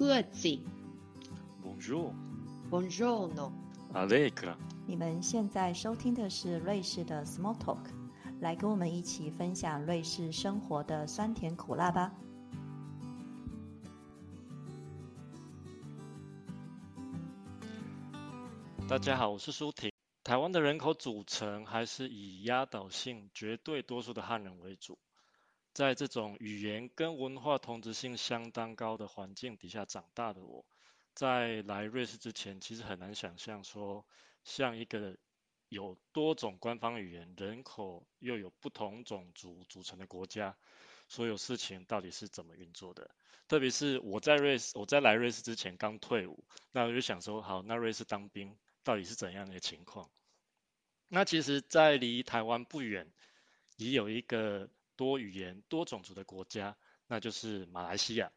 各自。Bonjour，Bonjour，no。Allegra。你们现在收听的是瑞士的 Small Talk，来跟我们一起分享瑞士生活的酸甜苦辣吧。大家好，我是舒婷。台湾的人口组成还是以压倒性绝对多数的汉人为主。在这种语言跟文化同质性相当高的环境底下长大的我，在来瑞士之前，其实很难想象说，像一个有多种官方语言、人口又有不同种族组成的国家，所有事情到底是怎么运作的。特别是我在瑞士，我在来瑞士之前刚退伍，那我就想说，好，那瑞士当兵到底是怎样的情况？那其实，在离台湾不远，也有一个。多语言、多种族的国家，那就是马来西亚，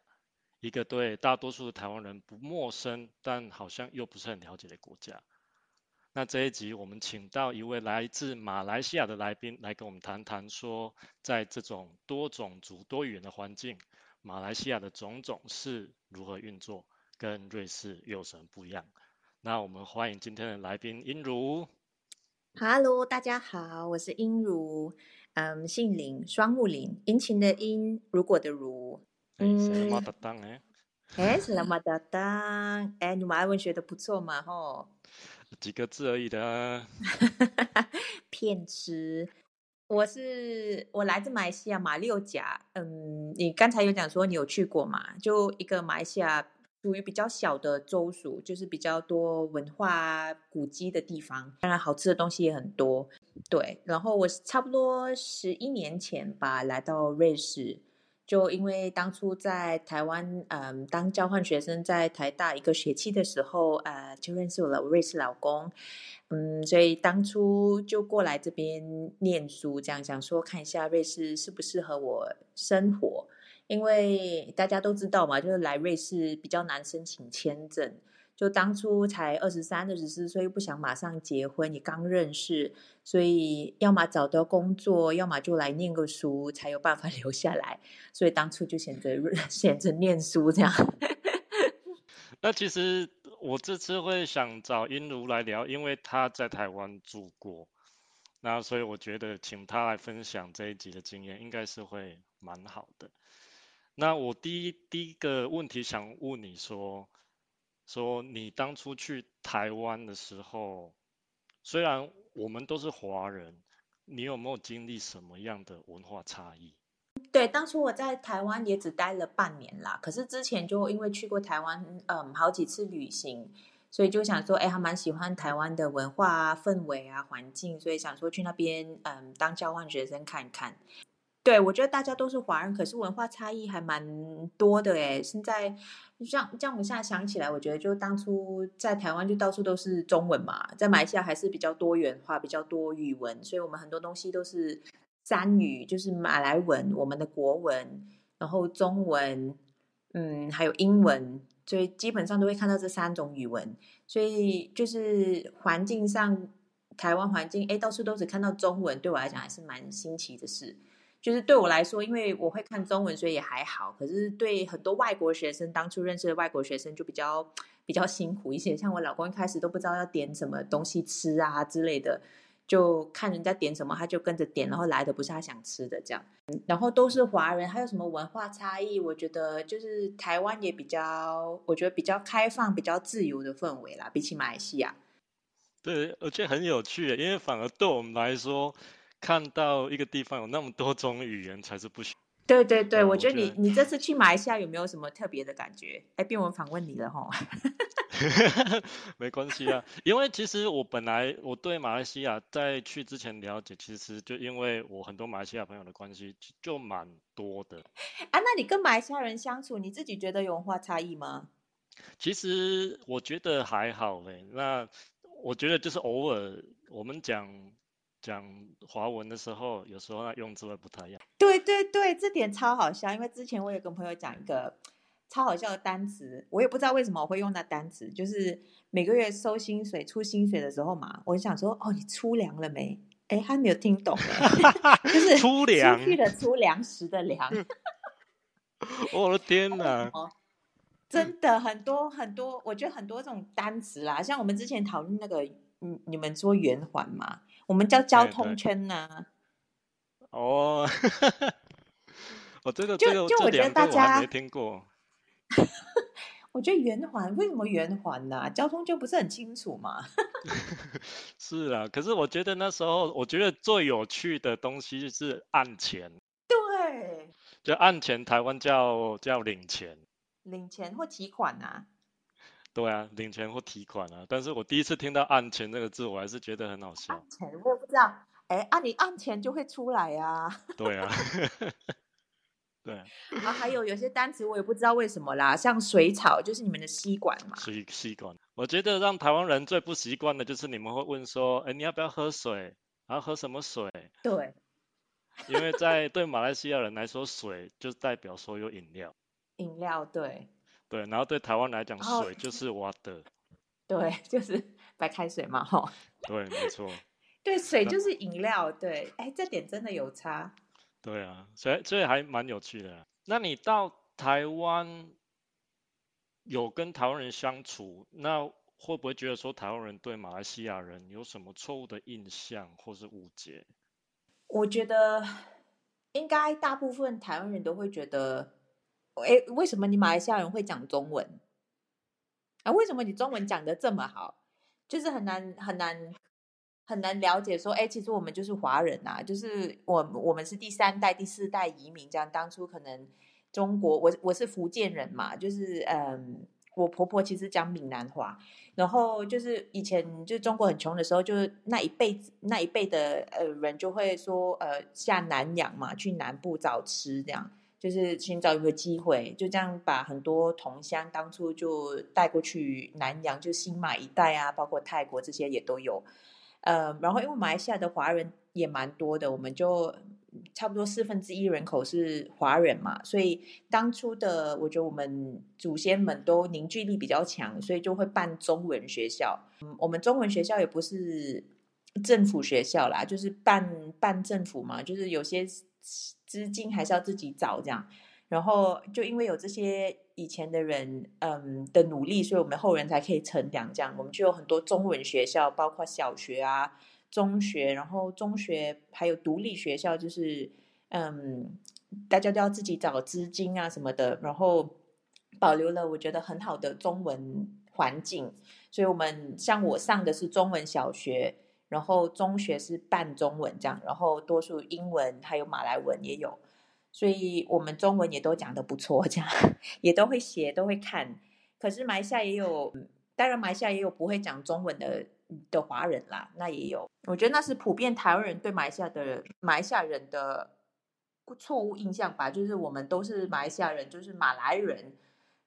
一个对大多数的台湾人不陌生，但好像又不是很了解的国家。那这一集我们请到一位来自马来西亚的来宾来跟我们谈谈，说在这种多种族、多语言的环境，马来西亚的种种是如何运作，跟瑞士又有什么不一样？那我们欢迎今天的来宾殷如。Hello，大家好，我是英如。嗯，姓林，双木林，殷勤的殷，如果的如。嗯，哎？哎，什么搭档？哎，你马来文学的不错嘛，吼。几个字而已的。骗吃。我是我来自马来西亚马六甲。嗯，你刚才有讲说你有去过嘛？就一个马来西亚。属于比较小的州属，就是比较多文化古迹的地方，当然好吃的东西也很多。对，然后我差不多十一年前吧来到瑞士，就因为当初在台湾，嗯，当交换学生在台大一个学期的时候，呃，就认识我了瑞士老公，嗯，所以当初就过来这边念书，这样想说看一下瑞士适不适合我生活。因为大家都知道嘛，就是来瑞士比较难申请签证。就当初才二十三、二十四岁，又不想马上结婚，也刚认识，所以要么找到工作，要么就来念个书，才有办法 留下来。所以当初就选择 选择念书这样。那其实我这次会想找殷如来聊，因为他在台湾住过，那所以我觉得请他来分享这一集的经验，应该是会蛮好的。那我第一第一个问题想问你说，说你当初去台湾的时候，虽然我们都是华人，你有没有经历什么样的文化差异？对，当初我在台湾也只待了半年啦，可是之前就因为去过台湾，嗯，好几次旅行，所以就想说，哎，还蛮喜欢台湾的文化啊、氛围啊、环境，所以想说去那边，嗯，当交换学生看看。对，我觉得大家都是华人，可是文化差异还蛮多的诶。现在像像我们现在想起来，我觉得就当初在台湾就到处都是中文嘛，在马来西亚还是比较多元化、比较多语文，所以我们很多东西都是三语，就是马来文、我们的国文，然后中文，嗯，还有英文，所以基本上都会看到这三种语文。所以就是环境上，台湾环境，哎，到处都只看到中文，对我来讲还是蛮新奇的事。就是对我来说，因为我会看中文，所以也还好。可是对很多外国学生，当初认识的外国学生就比较比较辛苦一些。像我老公一开始都不知道要点什么东西吃啊之类的，就看人家点什么，他就跟着点，然后来的不是他想吃的这样。然后都是华人，还有什么文化差异？我觉得就是台湾也比较，我觉得比较开放、比较自由的氛围啦，比起马来西亚。对，而且很有趣，因为反而对我们来说。看到一个地方有那么多种语言才是不行。对对对，我觉得你你这次去马来西亚有没有什么特别的感觉？哎，变文访问你了哈。没关系啊，因为其实我本来我对马来西亚在去之前了解，其实就因为我很多马来西亚朋友的关系就蛮多的。啊，那你跟马来西亚人相处，你自己觉得有文化差异吗？其实我觉得还好嘞。那我觉得就是偶尔我们讲。讲华文的时候，有时候那用字会不太一样。对对对，这点超好笑。因为之前我有跟朋友讲一个超好笑的单词，我也不知道为什么我会用那单词。就是每个月收薪水、出薪水的时候嘛，我就想说：“哦，你出粮了没？”哎，他没有听懂，就是出粮，出去的出粮食的粮。我的天哪！真的很多很多，我觉得很多这种单词啦，像我们之前讨论那个，嗯，你们说圆环嘛，我们叫交通圈呐。哦，我这个就这个就我觉得大家还没听过。我觉得圆环为什么圆环呢、交通就不是很清楚嘛？是啊，可是我觉得那时候，我觉得最有趣的东西是按钱，对，就按钱，台湾叫叫领钱。领钱或提款啊。对啊，领钱或提款啊。但是我第一次听到按钱这个字，我还是觉得很好笑按。钱我也不知道，哎，按、你按钱就会出来呀、啊。对啊，对啊，啊，还有有些单词我也不知道为什么啦，像水草就是你们的吸管嘛。吸吸管。我觉得让台湾人最不习惯的就是你们会问说，哎，你要不要喝水？然后喝什么水？对，因为在对马来西亚人来说，水就代表所有饮料。饮料对对，然后对台湾来讲，水就是 water。对，就是白开水嘛，吼。对，没错。对，水就是饮料，对，哎，这点真的有差。对啊，所以所以还蛮有趣的啊。那你到台湾有跟台湾人相处，那会不会觉得说台湾人对马来西亚人有什么错误的印象或是误解？我觉得应该大部分台湾人都会觉得，哎，为什么你马来西亚人会讲中文？啊，为什么你中文讲的这么好？就是很难很难很难了解说，哎，其实我们就是华人呐、就是我我们是第三代、第四代移民，这样当初可能中国，我我是福建人嘛，就是嗯，我婆婆其实讲闽南话，然后就是以前就中国很穷的时候，就是那一辈子那一辈的呃人就会说呃下南洋嘛，去南部找吃这样。就是寻找一个机会，就这样把很多同乡当初就带过去南洋，就新马一带啊，包括泰国这些也都有。呃，然后因为马来西亚的华人也蛮多的，我们就差不多四分之一人口是华人嘛，所以当初的我觉得我们祖先们都凝聚力比较强，所以就会办中文学校。嗯，我们中文学校也不是政府学校啦，就是办办政府嘛，就是有些资金还是要自己找这样。然后就因为有这些以前的人，嗯的努力，所以我们后人才可以成长。这样，我们就有很多中文学校，包括小学啊、中学，然后中学还有独立学校，就是嗯，大家都要自己找资金啊什么的，然后保留了我觉得很好的中文环境。所以我们像我上的是中文小学，然后中学是半中文这样，然后多数英文还有马来文也有。所以我们中文也都讲得不错，这样也都会写，都会看。可是马来西亚也有，当然马来西亚也有不会讲中文的的华人啦，那也有。我觉得那是普遍台湾人对马来西亚的马来西亚人的错误印象吧，就是我们都是马来西亚人，就是马来人，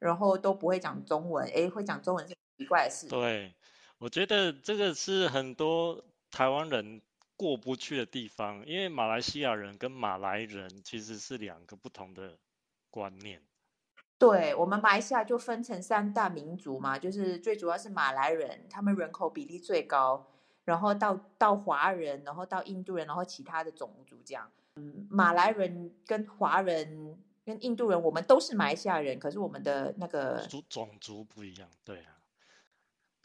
然后都不会讲中文，诶，会讲中文是奇怪的事。对，我觉得这个是很多台湾人过不去的地方，因为马来西亚人跟马来人其实是两个不同的观念。对我们马来西亚就分成三大民族嘛，就是最主要是马来人，他们人口比例最高，然后到到华人，然后到印度人，然后其他的种族这样。嗯，马来人跟华人跟印度人，我们都是马来西亚人，可是我们的那个族种族不一样，对啊。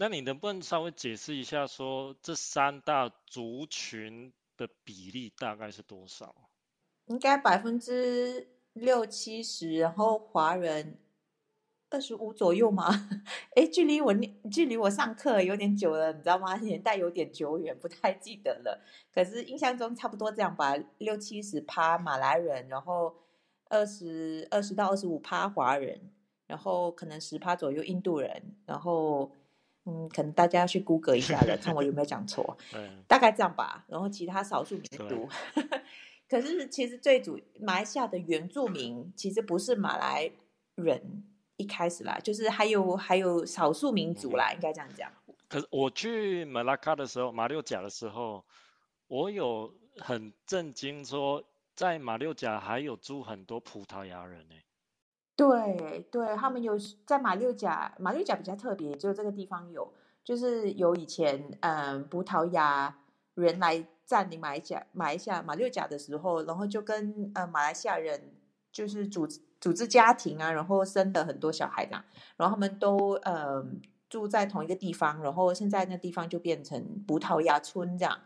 那你能不能稍微解释一下，说这三大族群的比例大概是多少？应该百分之六七十，然后华人二十五左右嘛。诶，距离我距离我上课有点久了，你知道吗？年代有点久远，不太记得了。可是印象中差不多这样吧，六七十趴马来人，然后二十二十到二十五趴华人，然后可能十趴左右印度人，然后嗯，可能大家要去 Google 一下的，看我有没有讲错。嗯，大概这样吧。然后其他少数民对族，可是其实最主马来西亚的原住民其实不是马来人一开始啦，就是还有还有少数民族啦，应该这样讲。可是我去马拉卡的时候，马六甲的时候，我有很震惊说，在马六甲还有住很多葡萄牙人呢、对对，他们有在马六甲，马六甲比较特别，只有这个地方有，就是有以前嗯葡萄牙人来占领马来西亚、马来西亚、马六甲的时候，然后就跟呃马来西亚人就是组组织家庭啊，然后生了很多小孩的，然后他们都嗯住在同一个地方，然后现在那地方就变成葡萄牙村这样。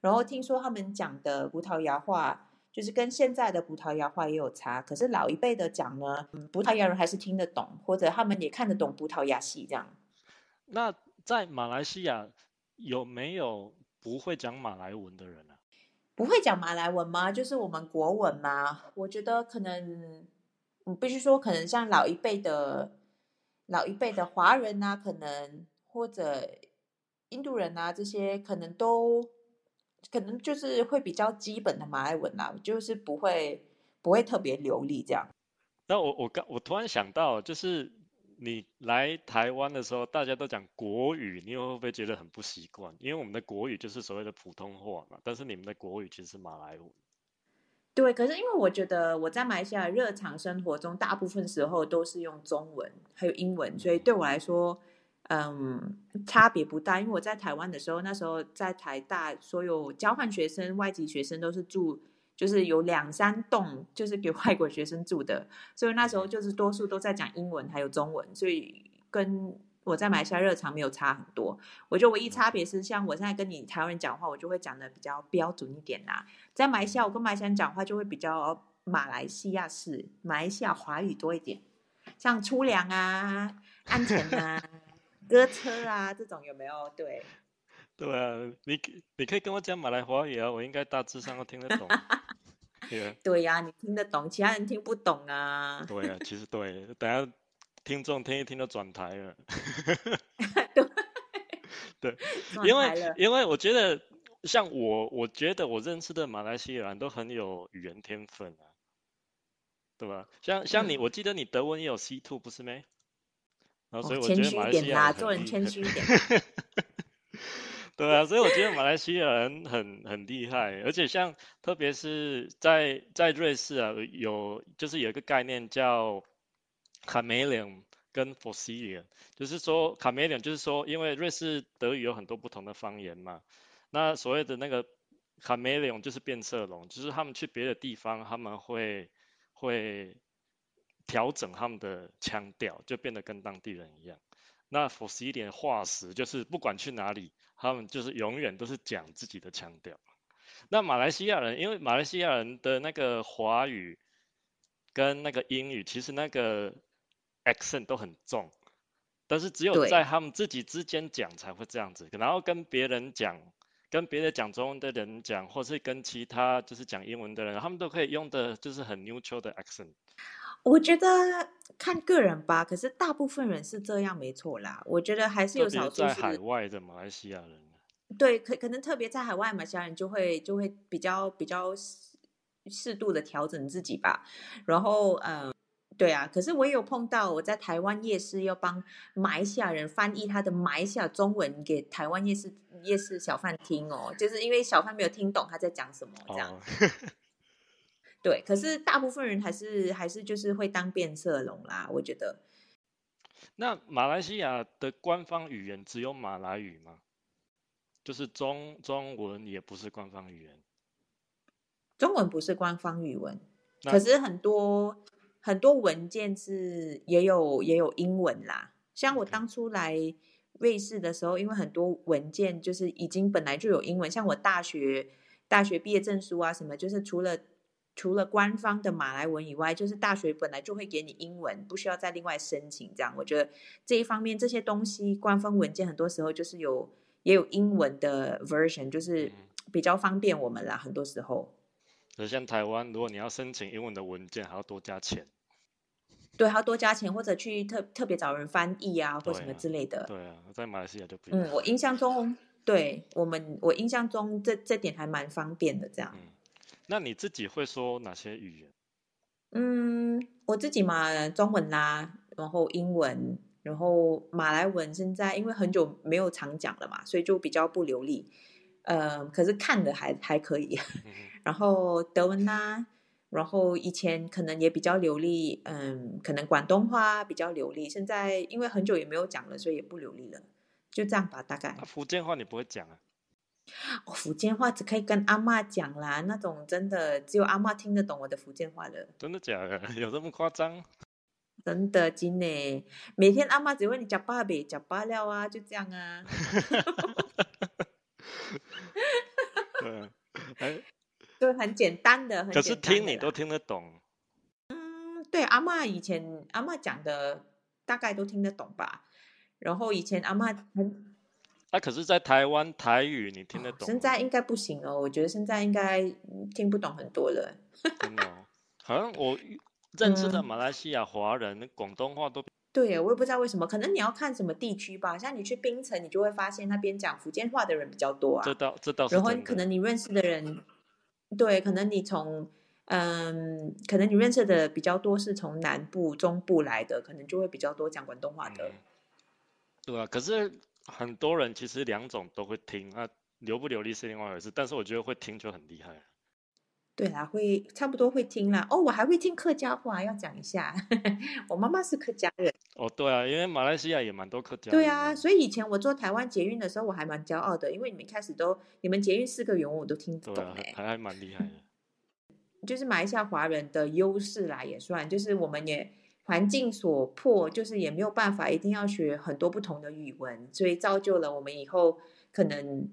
然后听说他们讲的葡萄牙话，就是跟现在的葡萄牙话也有差。可是老一辈的讲呢，葡萄牙人还是听得懂，或者他们也看得懂葡萄牙戏这样。那在马来西亚有没有不会讲马来文的人啊？不会讲马来文吗？就是我们国文吗？我觉得可能，我必须说，可能像老一辈的、老一辈的华人啊，可能或者印度人啊，这些可能都。可能就是会比较基本的马来文啦，就是不会不会特别流利这样。那我我刚我突然想到，就是你来台湾的时候，大家都讲国语，你会不会觉得很不习惯？因为我们的国语就是所谓的普通话嘛，但是你们的国语其实是马来文。对，可是因为我觉得我在马来西亚日常生活中，大部分时候都是用中文还有英文，所以对我来说。嗯，差别不大，因为我在台湾的时候，那时候在台大，所有交换学生、外籍学生都是住，就是有两三栋，就是给外国学生住的，所以那时候就是多数都在讲英文还有中文，所以跟我在马来西亚热场没有差很多。我觉得唯一差别是，像我现在跟你台湾人讲话，我就会讲的比较标准一点啦。在马来西亚，我跟马来西亚人讲话就会比较马来西亚式，马来西亚华语多一点，像粗粮啊、安全啊。歌车啊，这种有没有？对，对啊，你你可以跟我讲马来华语啊，我应该大致上都听得懂。对呀，你听得懂，其他人听不懂啊。对啊，其实对，等下听众听一听就转台了。对，因为因为我觉得像我，我觉得我认识的马来西亚人都很有语言天分啊，对吧？像像你，我记得你德文也有 C two 不是没？然后所以我觉得马来西亚做人谦虚一点。对啊，所以我觉得马来西亚人很很厉害，而且像特别是在在瑞士啊，有就是有一个概念叫 chameleon 跟 fossilian，就是说 chameleon 就是说，因为瑞士德语有很多不同的方言嘛，那所谓的那个 chameleon 就是变色龙，就是他们去别的地方，他们会会。调整他们的腔调，就变得跟当地人一样。那 f o i a 化石就是不管去哪里，他们就是永远都是讲自己的腔调。那马来西亚人，因为马来西亚人的那个华语跟那个英语，其实那个 accent 都很重，但是只有在他们自己之间讲才会这样子。然后跟别人讲，跟别的讲中文的人讲，或是跟其他就是讲英文的人，他们都可以用的就是很 neutral 的 accent。我觉得看个人吧，可是大部分人是这样，没错啦。我觉得还是有少数在海外的马来西亚人。对，可可能特别在海外马来西亚人就会就会比较比较适度的调整自己吧。然后，嗯，对啊。可是我也有碰到我在台湾夜市要帮马来西亚人翻译他的马来西亚中文给台湾夜市夜市小贩听哦，就是因为小贩没有听懂他在讲什么这样。对，可是大部分人还是还是就是会当变色龙啦，我觉得。那马来西亚的官方语言只有马来语吗？就是中中文也不是官方语言。中文不是官方语文，可是很多很多文件是也有也有英文啦。像我当初来瑞士的时候，因为很多文件就是已经本来就有英文，像我大学大学毕业证书啊什么，就是除了。除了官方的马来文以外，就是大学本来就会给你英文，不需要再另外申请。这样，我觉得这一方面这些东西官方文件很多时候就是有也有英文的 version，就是比较方便我们啦。很多时候，就像台湾，如果你要申请英文的文件，还要多加钱。对，还要多加钱，或者去特特别找人翻译啊，或什么之类的。对啊，在马来西亚就不嗯，我印象中，对我们我印象中这这点还蛮方便的，这样。那你自己会说哪些语言？嗯，我自己嘛，中文啦，然后英文，然后马来文。现在因为很久没有常讲了嘛，所以就比较不流利。呃，可是看的还还可以。然后德文啦，然后以前可能也比较流利。嗯，可能广东话比较流利。现在因为很久也没有讲了，所以也不流利了。就这样吧，大概。福建话你不会讲啊？哦，福建话只可以跟阿嬷讲啦，那种真的只有阿嬷听得懂我的福建话了。真的假的？有这么夸张？真的，真的，每天阿嬷只问你讲爸呗，讲爸了啊，就这样啊。对，哎，对，很简单的，很可是听你都听得懂，嗯，对，阿妈以前阿妈讲的大概都听得懂吧。然后以前阿妈很，啊，可是，在台湾台语你听得懂吗？现在应该不行哦，我觉得现在应该嗯听不懂很多了。真的哦，好像我认识的嗯马来西亚华人，广东话都对，我也不知道为什么，可能你要看什么地区吧。像你去槟城，你就会发现那边讲福建话的人比较多这啊。倒这倒是然后。可能你认识的人，对，可能你从嗯，可能你认识的比较多是从南部、中部来的，可能就会比较多讲广东话的。嗯对啊，可是很多人其实两种都会听，啊，流不流利是另外一回事，但是我觉得会听就很厉害了。对啦，会差不多会听啦。哦，我还会听客家话，要讲一下。我妈妈是客家人。哦，对啊，因为马来西亚也蛮多客家对啊，所以以前我做台湾捷运的时候，我还蛮骄傲的，因为你们一开始都你们捷运四个语文我都听懂哎、还还蛮厉害的。就是马来西亚华人的优势啦，也算，就是我们也环境所迫，就是也没有办法一定要学很多不同的语文，所以造就了我们以后可能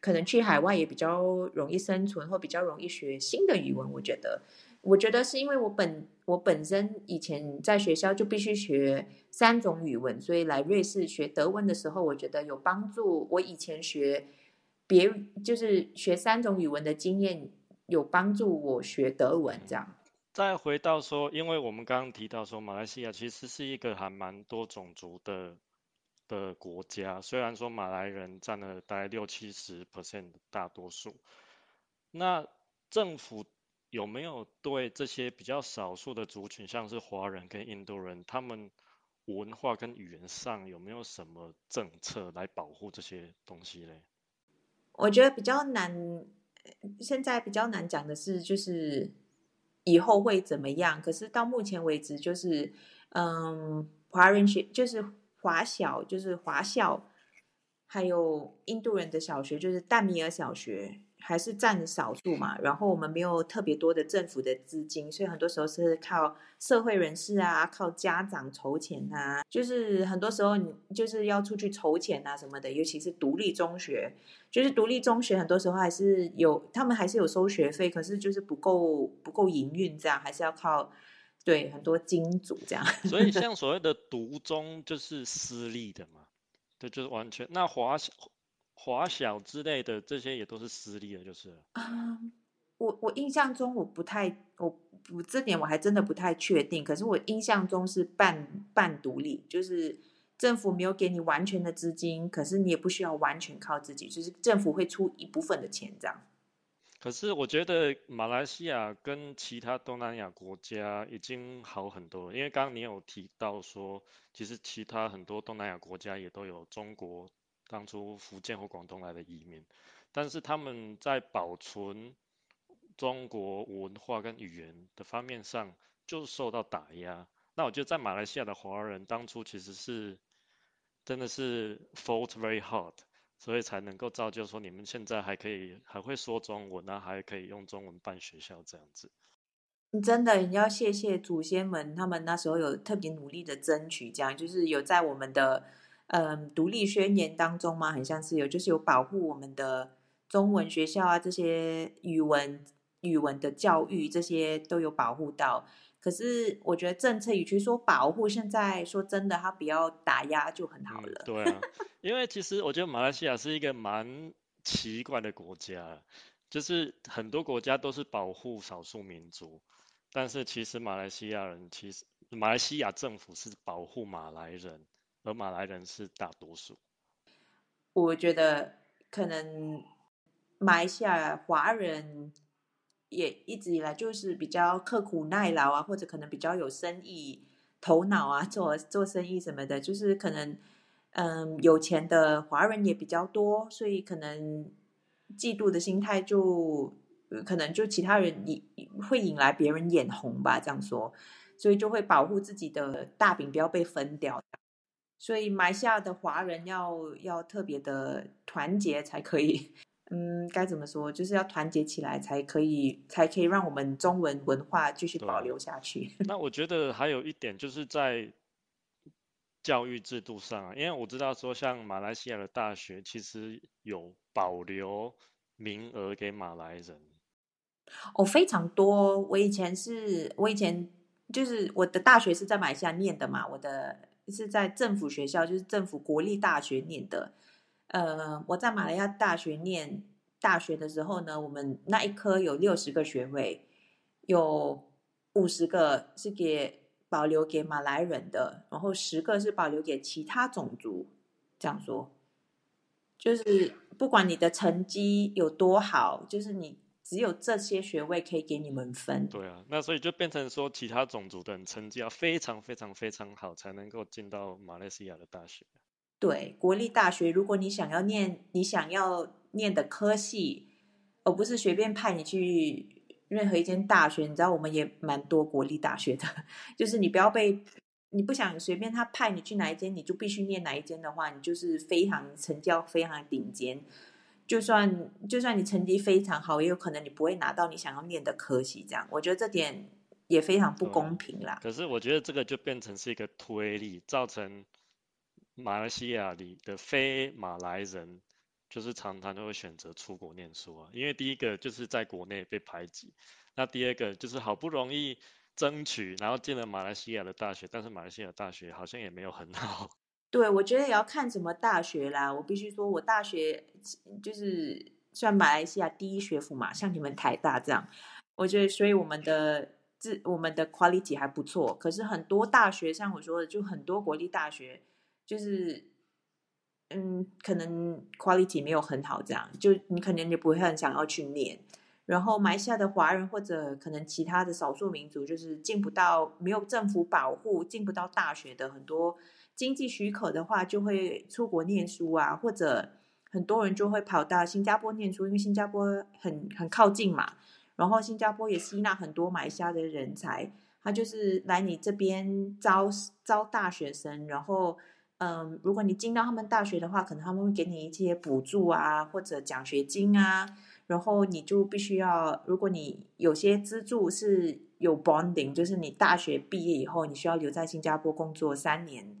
可能去海外也比较容易生存，或比较容易学新的语文。我觉得，我觉得是因为我本我本身以前在学校就必须学三种语文，所以来瑞士学德文的时候，我觉得有帮助。我以前学别就是学三种语文的经验。有帮助我学德文，这样。再回到说，因为我们刚刚提到说，马来西亚其实是一个还蛮多种族的的国家，虽然说马来人占了大概六七十 percent 的大多数，那政府有没有对这些比较少数的族群，像是华人跟印度人，他们文化跟语言上有没有什么政策来保护这些东西嘞？我觉得比较难，现在比较难讲的是，就是以后会怎么样。可是到目前为止，就是嗯，华人学就是华小，就是华校，还有印度人的小学，就是淡米尔小学，还是占少数嘛。然后我们没有特别多的政府的资金，所以很多时候是靠社会人士啊，靠家长筹钱啊。就是很多时候你就是要出去筹钱啊什么的，尤其是独立中学。就是独立中学，很多时候还是有，他们还是有收学费，可是就是不够不够营运，这样还是要靠对很多金主这样。所以 像所谓的独中就是私立的嘛，对，就是完全那华小华小之类的这些也都是私立的，就是了啊、我我印象中我不太，我我这点我还真的不太确定。可是我印象中是半半独立，就是政府没有给你完全的资金，可是你也不需要完全靠自己，就是政府会出一部分的钱这样。可是我觉得马来西亚跟其他东南亚国家已经好很多了，因为刚刚你有提到说，其实其他很多东南亚国家也都有中国当初福建或广东来的移民，但是他们在保存中国文化跟语言的方面上就受到打压。那我觉得在马来西亚的华人当初其实是真的是 fought very hard。所以才能够造就说你们现在还可以还会说中文啊，还可以用中文办学校这样子。真的，你要谢谢祖先们，他们那时候有特别努力的争取，这样就是有在我们的嗯独立宣言当中嘛，很像是有，就是有保护我们的中文学校啊，这些语文语文的教育这些都有保护到。可是我觉得政策与其说保护，现在说真的，它不要打压就很好嗯了。，对啊，因为其实我觉得马来西亚是一个蛮奇怪的国家，就是很多国家都是保护少数民族，但是其实马来西亚人其实马来西亚政府是保护马来人，而马来人是大多数。我觉得可能马来西亚华人也一直以来就是比较刻苦耐劳啊，或者可能比较有生意头脑啊，做做生意什么的，就是可能嗯有钱的华人也比较多，所以可能嫉妒的心态就可能就其他人引会引来别人眼红吧，这样说，所以就会保护自己的大饼不要被分掉。所以马来西亚的华人要要特别的团结才可以，嗯，该怎么说？就是要团结起来，才可以，才可以让我们中文文化继续保留下去。那我觉得还有一点就是在教育制度上啊，因为我知道说像马来西亚的大学其实有保留名额给马来人。哦，非常多。我以前是，我以前就是我的大学是在马来西亚念的嘛，我的是在政府学校，就是政府国立大学念的。呃，我在马来亚大学念大学的时候呢，我们那一科有六十个学位，有五十个是给保留给马来人的，然后十个是保留给其他种族。这样说，就是不管你的成绩有多好，就是你。只有这些学位可以给你们分。对啊，那所以就变成说，其他种族的人成绩要非常非常非常好，才能够进到马来西亚的大学。对，国立大学，如果你想要念你想要念的科系，而不是随便派你去任何一间大学。你知道，我们也蛮多国立大学的，就是你不要被你不想随便他派你去哪一间，你就必须念哪一间的话，你就是非常成绩非常顶尖。就算就算你成绩非常好，也有可能你不会拿到你想要念的科系。这样，我觉得这点也非常不公平啦。可是我觉得这个就变成是一个推力，造成马来西亚里的非马来人就是常常都会选择出国念书啊。因为第一个就是在国内被排挤，那第二个就是好不容易争取，然后进了马来西亚的大学，但是马来西亚大学好像也没有很好。对，我觉得也要看什么大学啦。我必须说，我大学就是算马来西亚第一学府嘛，像你们台大这样，我觉得，所以我们的自我们的 quality 还不错。可是很多大学，像我说的，就很多国立大学，就是嗯，可能 quality 没有很好，这样就你可能就不会很想要去念。然后埋下的华人或者可能其他的少数民族，就是进不到没有政府保护，进不到大学的很多。经济许可的话，就会出国念书啊，或者很多人就会跑到新加坡念书，因为新加坡很很靠近嘛。然后新加坡也吸纳很多马来西亚的人才，他就是来你这边招招大学生。然后，嗯，如果你进到他们大学的话，可能他们会给你一些补助啊，或者奖学金啊。然后你就必须要，如果你有些资助是有 bonding，就是你大学毕业以后，你需要留在新加坡工作三年。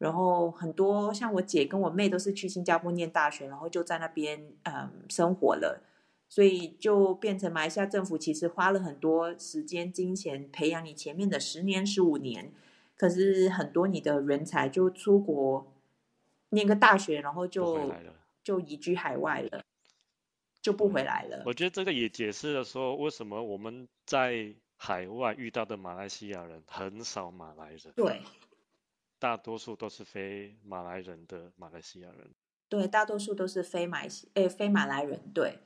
然后很多像我姐跟我妹都是去新加坡念大学，然后就在那边嗯生活了，所以就变成马来西亚政府其实花了很多时间金钱培养你前面的十年十五年，可是很多你的人才就出国念个大学，然后就就移居海外了，就不回来了。我觉得这个也解释了说为什么我们在海外遇到的马来西亚人很少马来人。对。大多数都是非马来人的马来西亚人，对，大多数都是非马来诶非马来人。对，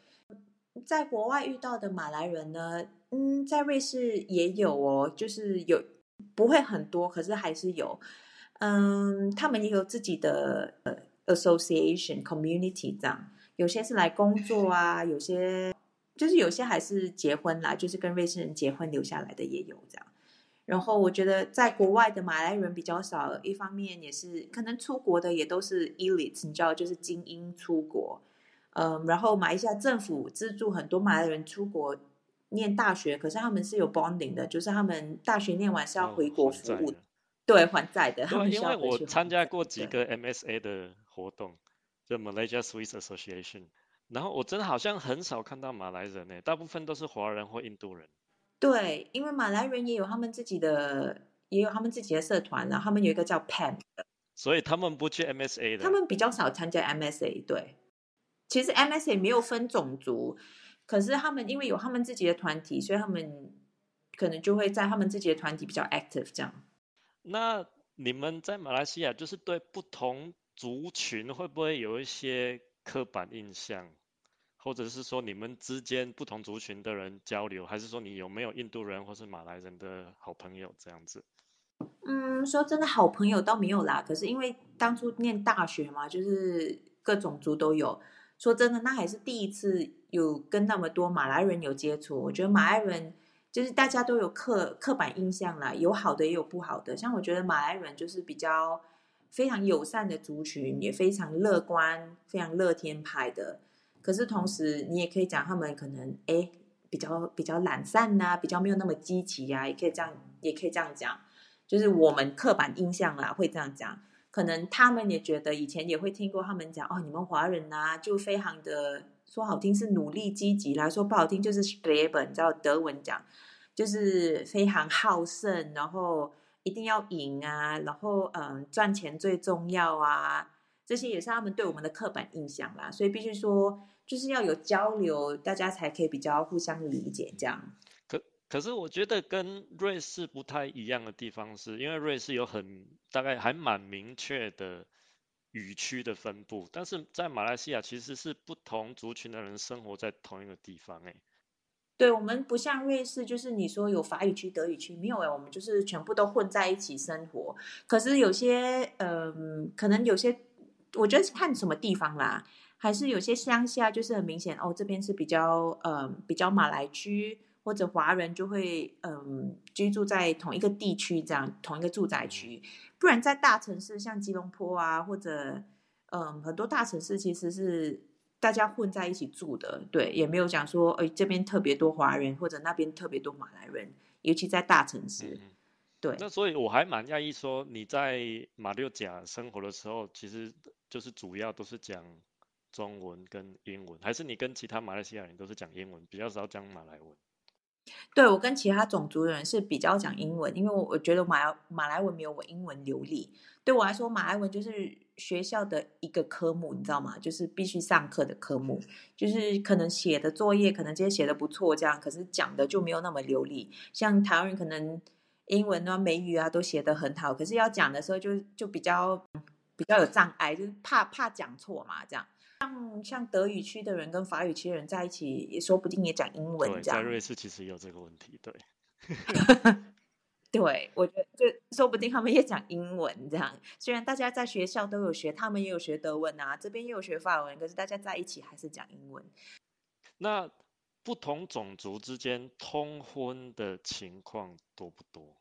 在国外遇到的马来人呢，嗯，在瑞士也有哦，就是有不会很多，可是还是有。嗯，他们也有自己的呃 association community 这样，有些是来工作啊，有些就是有些还是结婚啦，就是跟瑞士人结婚留下来的也有这样。然后我觉得在国外的马来人比较少，一方面也是可能出国的也都是 elite，你知道，就是精英出国。嗯，然后马来西亚政府资助很多马来人出国念大学，可是他们是有 bonding 的，就是他们大学念完是要回国服务，对，还债的。对，因为我参加过几个 MSA 的活动，就 Malaysia Swiss Association，然后我真的好像很少看到马来人诶，大部分都是华人或印度人。对，因为马来人也有他们自己的，也有他们自己的社团然后他们有一个叫 PAM 的，所以他们不去 MSA 的。他们比较少参加 MSA。对，其实 MSA 没有分种族，可是他们因为有他们自己的团体，所以他们可能就会在他们自己的团体比较 active 这样。那你们在马来西亚就是对不同族群会不会有一些刻板印象？或者是说你们之间不同族群的人交流，还是说你有没有印度人或是马来人的好朋友这样子？嗯，说真的，好朋友倒没有啦。可是因为当初念大学嘛，就是各种族都有。说真的，那还是第一次有跟那么多马来人有接触。我觉得马来人就是大家都有刻刻板印象啦，有好的也有不好的。像我觉得马来人就是比较非常友善的族群，也非常乐观、非常乐天派的。可是同时你也可以讲他们可能哎比较比较懒散呐、比较没有那么积极呀、也可以这样也可以这样讲，就是我们刻板印象啦会这样讲。可能他们也觉得以前也会听过他们讲哦，你们华人呐、就非常的说好听是努力积极啦，说不好听就是 s t r e b e 你知道德文讲就是非常好胜，然后一定要赢啊，然后嗯赚钱最重要啊，这些也是他们对我们的刻板印象啦，所以必须说就是要有交流，大家才可以比较互相理解这样。可可是我觉得跟瑞士不太一样的地方是，因为瑞士有很大概还蛮明确的语区的分布，但是在马来西亚其实是不同族群的人生活在同一个地方、欸，对我们不像瑞士，就是你说有法语区、德语区，没有哎，我们就是全部都混在一起生活。可是有些，嗯、可能有些，我觉得是看什么地方啦，还是有些乡下就是很明显哦，这边是比较，嗯、比较马来区或者华人就会，嗯、居住在同一个地区这样，同一个住宅区。不然在大城市像吉隆坡啊，或者，嗯、很多大城市其实是。大家混在一起住的，对，也没有讲说，哎，这边特别多华人，或者那边特别多马来人，尤其在大城市，嗯对，那所以我还蛮讶异说你在马六甲生活的时候，其实就是主要都是讲中文跟英文，还是你跟其他马来西亚人都是讲英文，比较少讲马来文？对我跟其他种族的人是比较讲英文，因为我我觉得马来马来文没有我英文流利。对我来说，马来文就是学校的一个科目，你知道吗？就是必须上课的科目，就是可能写的作业可能今天写的不错，这样，可是讲的就没有那么流利。像台湾人可能英文啊、美语啊都写得很好，可是要讲的时候就就比较比较有障碍，就是怕怕讲错嘛，这样。像像德语区的人跟法语区的人在一起，也说不定也讲英文。在瑞士其实也有这个问题，对。对，我觉得就说不定他们也讲英文这样。虽然大家在学校都有学，他们也有学德文啊，这边也有学法文，可是大家在一起还是讲英文。那不同种族之间通婚的情况多不多？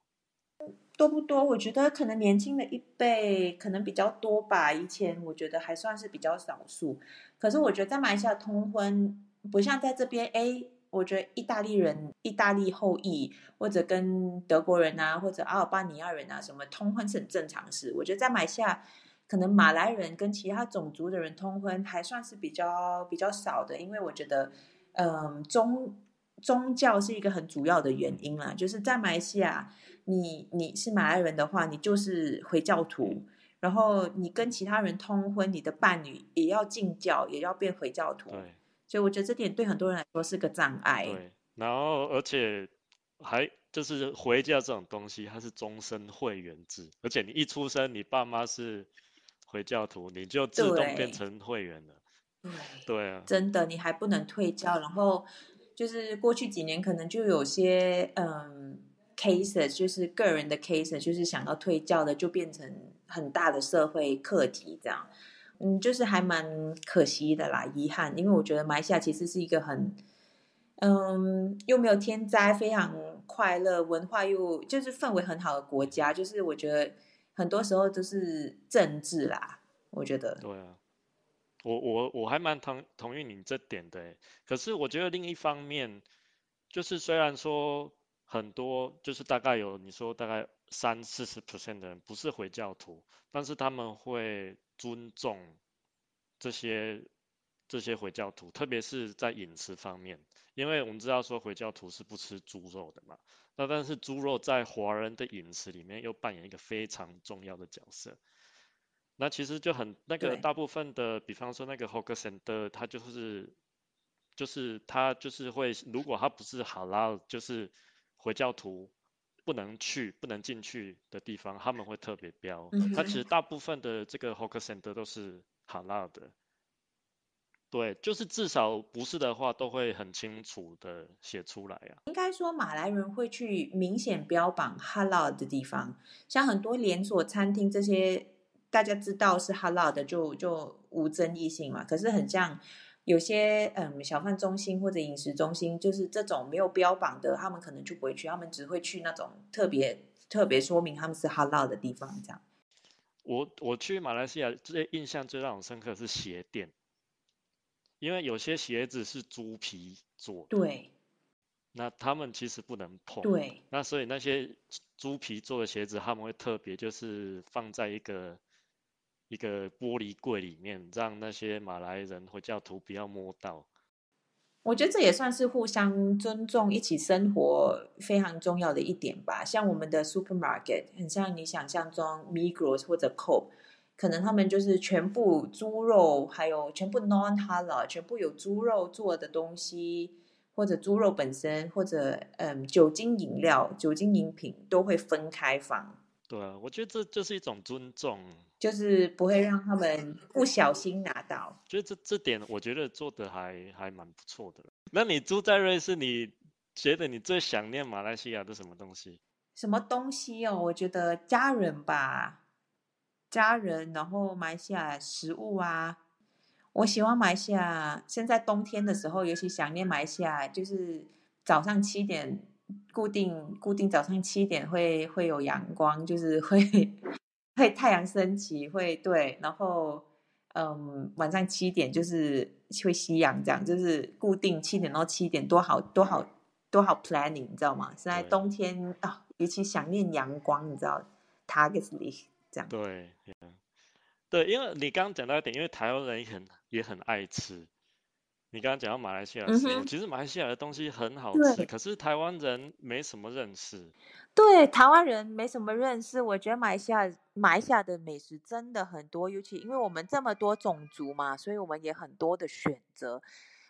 多不多？我觉得可能年轻的一辈可能比较多吧。以前我觉得还算是比较少数，可是我觉得在马来西亚通婚不像在这边，哎，我觉得意大利人、意大利后裔或者跟德国人啊，或者阿尔巴尼亚人啊，什么通婚是很正常事。我觉得在马来西亚，可能马来人跟其他种族的人通婚还算是比较比较少的，因为我觉得，嗯，中宗教是一个很主要的原因啦，就是在马来西亚。你你是马来人的话，你就是回教徒，然后你跟其他人通婚，你的伴侣也要进教，也要变回教徒。对所以我觉得这点对很多人来说是个障碍。对，然后而且还就是回教这种东西，它是终身会员制，而且你一出生，你爸妈是回教徒，你就自动对变成会员了。对，对啊，真的，你还不能退教。然后就是过去几年可能就有些嗯 cases，就是个人的 case，就是想要退教的，就变成很大的社会课题这样。嗯，就是还蛮可惜的啦，遗憾，因为我觉得马来西亚其实是一个很，嗯，又没有天灾，非常快乐，文化又就是氛围很好的国家。就是我觉得很多时候都是政治啦，我觉得。对啊，我我我还蛮同同意你这点的，可是我觉得另一方面，就是虽然说很多，就是大概有你说大概三四十 percent 的人不是回教徒，但是他们会尊重这些这些回教徒，特别是在饮食方面，因为我们知道说回教徒是不吃猪肉的嘛，那但是猪肉在华人的饮食里面又扮演一个非常重要的角色。那其实就很那个大部分的，比方说那个 hawker center，它就是就是它就是会，如果它不是好拉，就是回教徒不能去、不能进去的地方，他们会特别标。它其实大部分的这个 hawker center 都是哈拉的。对，就是至少不是的话，都会很清楚的写出来啊。应该说，马来人会去明显标榜 halal 的地方，像很多连锁餐厅这些，大家知道是哈拉的就，就无争议性嘛。可是很像有些嗯小贩中心或者饮食中心，就是这种没有标榜的，他们可能就不会去，他们只会去那种特别特别说明他们是哈拉的地方，这样。我我去马来西亚最印象最让我深刻的是鞋店，因为有些鞋子是猪皮做的，对那他们其实不能碰。对，那所以那些猪皮做的鞋子，他们会特别就是放在一个一个玻璃柜里面，让那些马来人或教徒不要摸到。我觉得这也算是互相尊重、一起生活非常重要的一点吧。像我们的 supermarket，很像你想象中 Migros 或者 Coop，可能他们就是全部猪肉，还有全部 non halal，全部有猪肉做的东西，或者猪肉本身，或者嗯酒精饮料、酒精饮品都会分开放，对啊，我觉得这就是一种尊重。就是不会让他们不小心拿到。觉得这这点我觉得做的还还蛮不错的。那你住在瑞士，你觉得你最想念马来西亚的什么东西？什么东西哦？我觉得家人吧，家人，然后马来西亚食物啊，我喜欢马来西亚。现在冬天的时候，尤其想念马来西亚，就是早上七点固定固定早上七点会会有阳光，就是会 会太阳升起，会对，然后嗯晚上七点就是会夕阳，这样就是固定七点到七点，多好多好多好 planning，你知道吗？现在冬天啊，尤其想念阳光，你知道 targetly 这样。对，嗯对，因为你刚刚讲到一点，因为台湾人也很也很爱吃。你刚刚讲到马来西亚的食物，嗯其实马来西亚的东西很好吃，可是台湾人没什么认识。对台湾人没什么认识，我觉得马来西亚马来西亚的美食真的很多，尤其因为我们这么多种族嘛，所以我们也很多的选择。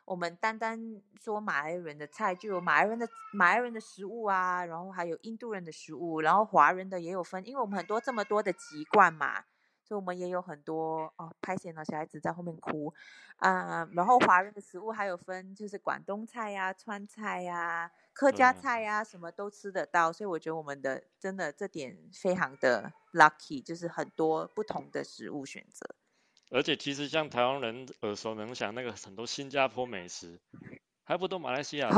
我们单单说马来人的菜，就有马来人的马来人的食物啊，然后还有印度人的食物，然后华人的也有分，因为我们很多这么多的籍贯嘛，所以我们也有很多哦，拍显了小孩子在后面哭啊、然后华人的食物还有分，就是广东菜呀、川菜呀、客家菜呀，什么都吃得到，所以我觉得我们的真的这点非常的 lucky，就是很多不同的食物选择。而且其实像台湾人耳熟能详那个很多新加坡美食，还不都马来西亚？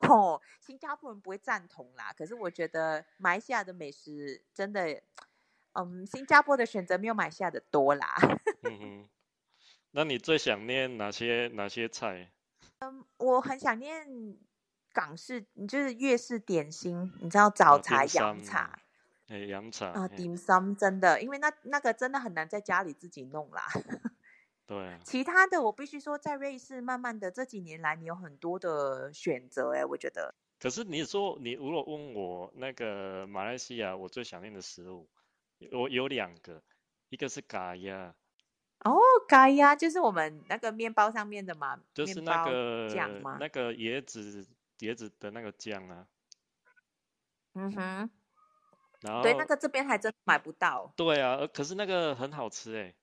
哦，新加坡人不会赞同啦，可是我觉得马来西亚的美食真的，嗯，新加坡的选择没有马来西亚的多啦。嗯哼，那你最想念哪些哪些菜？嗯我很想念港式，就是粤式点心，你知道早啊茶、点洋茶哎，洋茶。啊，嘿点心真的，因为那那个真的很难在家里自己弄啦。对啊，其他的我必须说，在瑞士慢慢的这几年来，你有很多的选择哎，我觉得。可是你说你如果问我那个马来西亚我最想念的食物，我有两个，一个是嘎呀，哦，咖呀，就是我们那个面包上面的嘛，就是那个酱吗？那个椰子椰子的那个酱啊，嗯哼，然后对，那个这边还真买不到。对啊，呃可是那个很好吃哎，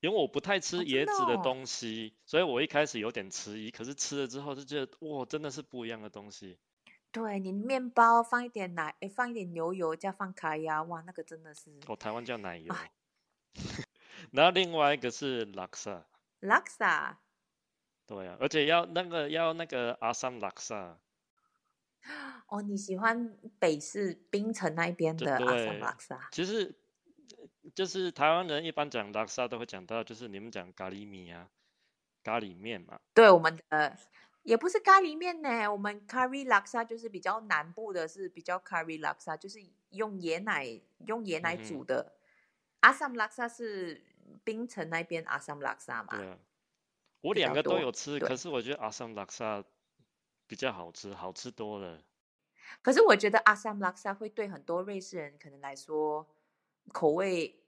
因为我不太吃椰子的哦东西，所以我一开始有点迟疑，可是吃了之后就觉得哇，真的是不一样的东西。对你面包放一点奶，诶，放一点牛油，加放卡呀，哇，那个真的是哦，台湾叫奶油哎。然后另外一个是拉萨，laksa。对啊，而且要那个要那个阿萨姆拉萨，哦，你喜欢北市槟城那边就的阿萨对拉萨？其实呃就是台湾人一般讲拉萨都会讲到，就是你们讲咖喱米啊，咖喱面嘛，对，我们的也不是咖喱面呢，我们 curry laksa 就是比较南部的，是比较 curry laksa，就是用椰奶用椰奶煮的。阿萨姆拉萨是槟城那边阿萨姆拉萨嘛？对啊，我两个都有吃，可是我觉得阿萨姆拉萨比较好吃，好吃多了。可是我觉得阿萨姆拉萨会对很多瑞士人可能来说口味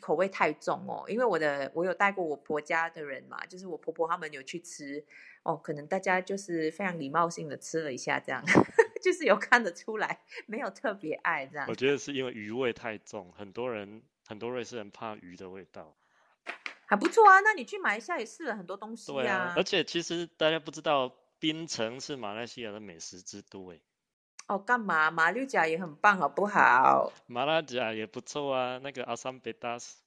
口味太重哦，因为我的我有带过我婆家的人嘛，就是我婆婆他们有去吃哦，可能大家就是非常礼貌性的吃了一下，这样 就是有看得出来没有特别爱这样我。觉得是因为鱼味太重，很多人很多瑞士人怕鱼的味道。还不错啊，那你去马来西亚也试了很多东西对啊，而且其实大家不知道，槟城是马来西亚的美食之都诶，哦，干嘛？马六甲也很棒，好不好？马拉甲也不错啊，那个阿桑贝达斯。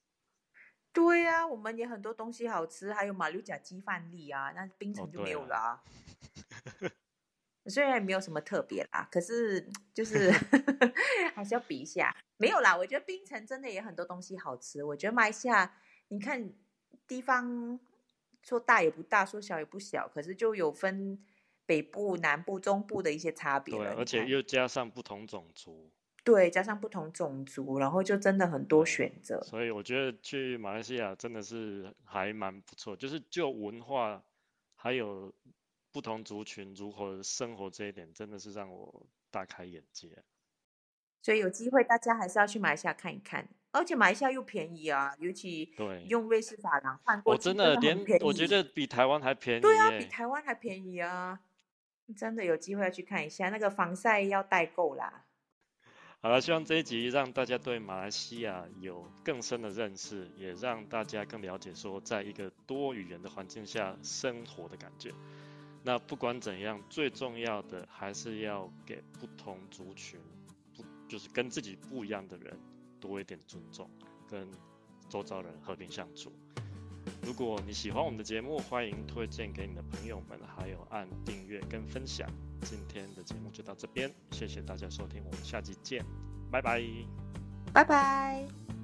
对呀、我们也很多东西好吃，还有马六甲鸡饭粒啊，那冰城就没有了啊。虽然没有什么特别啦，可是 就是 还是要比一下。没有啦，我觉得冰城真的也很多东西好吃。我觉得马来西亚，你看地方说大也不大，说小也不小，可是就有分北部、南部、中部的一些差别对，而且又加上不同种族，对，加上不同种族，然后就真的很多选择。所以我觉得去马来西亚真的是还蛮不错，就是就文化还有不同族群如何生活这一点，真的是让我大开眼界。所以有机会大家还是要去马来西亚看一看，而且马来西亚又便宜啊，尤其对用瑞士法郎换过我真的连。我觉得比台湾还便宜对啊，比。台湾还便宜啊！真的有机会要去看一下，那个防晒要代购啦。好了，希望这一集让大家对马来西亚有更深的认识，也让大家更了解说，在一个多语言的环境下生活的感觉。那不管怎样，最重要的还是要给不同族群，不就是跟自己不一样的人多一点尊重，跟周遭人和平相处。如果你喜欢我们的节目，欢迎推荐给你的朋友们，还有按订阅跟分享。今天的节目就到这边，谢谢大家收听，我们下期见，拜拜。拜拜。